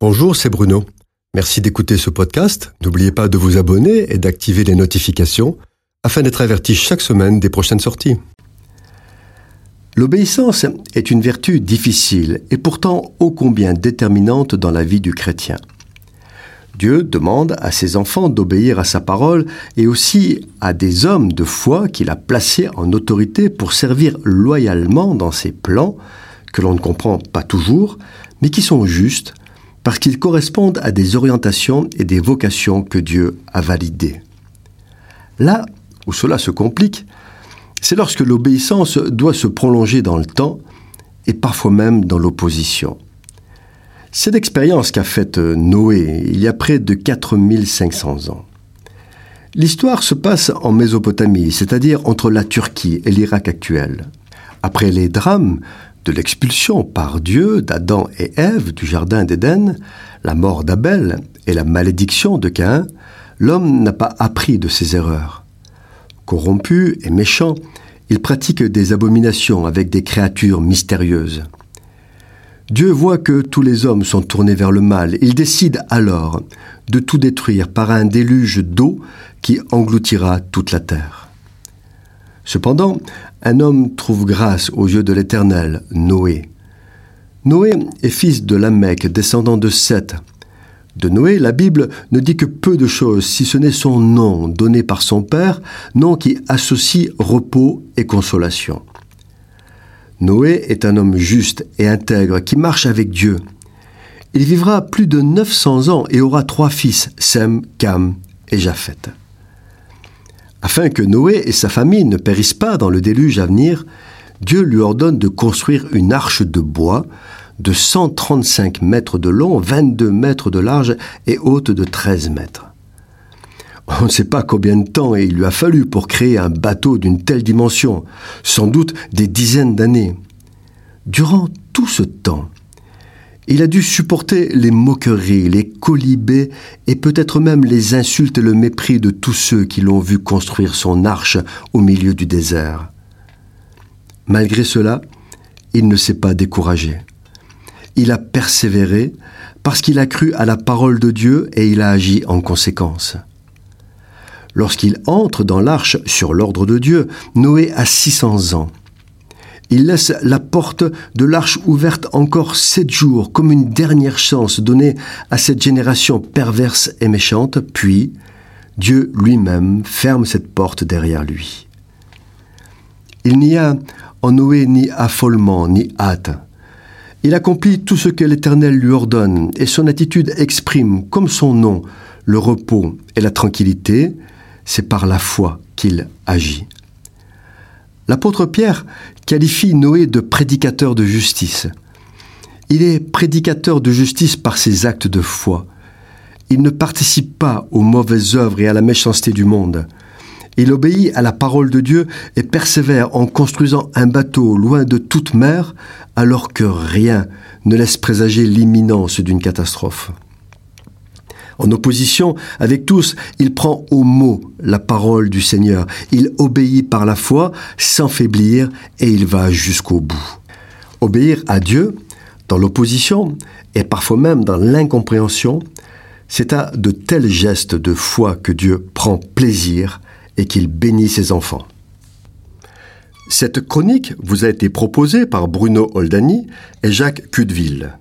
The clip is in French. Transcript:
Bonjour, c'est Bruno. Merci d'écouter ce podcast. N'oubliez pas de vous abonner et d'activer les notifications afin d'être averti chaque semaine des prochaines sorties. L'obéissance est une vertu difficile et pourtant ô combien déterminante dans la vie du chrétien. Dieu demande à ses enfants d'obéir à sa parole et aussi à des hommes de foi qu'il a placés en autorité pour servir loyalement dans ses plans, que l'on ne comprend pas toujours, mais qui sont justes parce qu'ils correspondent à des orientations et des vocations que Dieu a validées. Là où cela se complique, c'est lorsque l'obéissance doit se prolonger dans le temps et parfois même dans l'opposition. C'est l'expérience qu'a faite Noé il y a près de 4500 ans. L'histoire se passe en Mésopotamie, c'est-à-dire entre la Turquie et l'Irak actuel. Après les drames de l'expulsion par Dieu d'Adam et Ève du Jardin d'Éden, la mort d'Abel et la malédiction de Caïn, l'homme n'a pas appris de ses erreurs. Corrompu et méchant, il pratique des abominations avec des créatures mystérieuses. Dieu voit que tous les hommes sont tournés vers le mal. Il décide alors de tout détruire par un déluge d'eau qui engloutira toute la terre. Cependant, un homme trouve grâce aux yeux de l'Éternel, Noé. Noé est fils de Lamech, descendant de Seth. De Noé, la Bible ne dit que peu de choses, si ce n'est son nom donné par son père, nom qui associe repos et consolation. Noé est un homme juste et intègre qui marche avec Dieu. Il vivra plus de 900 ans et aura trois fils, Sem, Cam et Japheth. Afin que Noé et sa famille ne périssent pas dans le déluge à venir, Dieu lui ordonne de construire une arche de bois de 135 mètres de long, 22 mètres de large et haute de 13 mètres. On ne sait pas combien de temps il lui a fallu pour créer un bateau d'une telle dimension, sans doute des dizaines d'années. Durant tout ce temps, il a dû supporter les moqueries, les colibés et peut-être même les insultes et le mépris de tous ceux qui l'ont vu construire son arche au milieu du désert. Malgré cela, il ne s'est pas découragé. Il a persévéré parce qu'il a cru à la parole de Dieu et il a agi en conséquence. Lorsqu'il entre dans l'arche sur l'ordre de Dieu, Noé a 600 ans. Il laisse la porte de l'arche ouverte encore sept jours comme une dernière chance donnée à cette génération perverse et méchante, puis Dieu lui-même ferme cette porte derrière lui. Il n'y a en Noé ni affolement ni hâte. Il accomplit tout ce que l'Éternel lui ordonne, et son attitude exprime, comme son nom, le repos et la tranquillité, c'est par la foi qu'il agit. L'apôtre Pierre qualifie Noé de prédicateur de justice. Il est prédicateur de justice par ses actes de foi. Il ne participe pas aux mauvaises œuvres et à la méchanceté du monde. Il obéit à la parole de Dieu et persévère en construisant un bateau loin de toute mer alors que rien ne laisse présager l'imminence d'une catastrophe. En opposition avec tous, il prend au mot la parole du Seigneur. Il obéit par la foi sans faiblir et il va jusqu'au bout. Obéir à Dieu dans l'opposition et parfois même dans l'incompréhension, c'est à de tels gestes de foi que Dieu prend plaisir et qu'il bénit ses enfants. Cette chronique vous a été proposée par Bruno Oldani et Jacques Cudeville.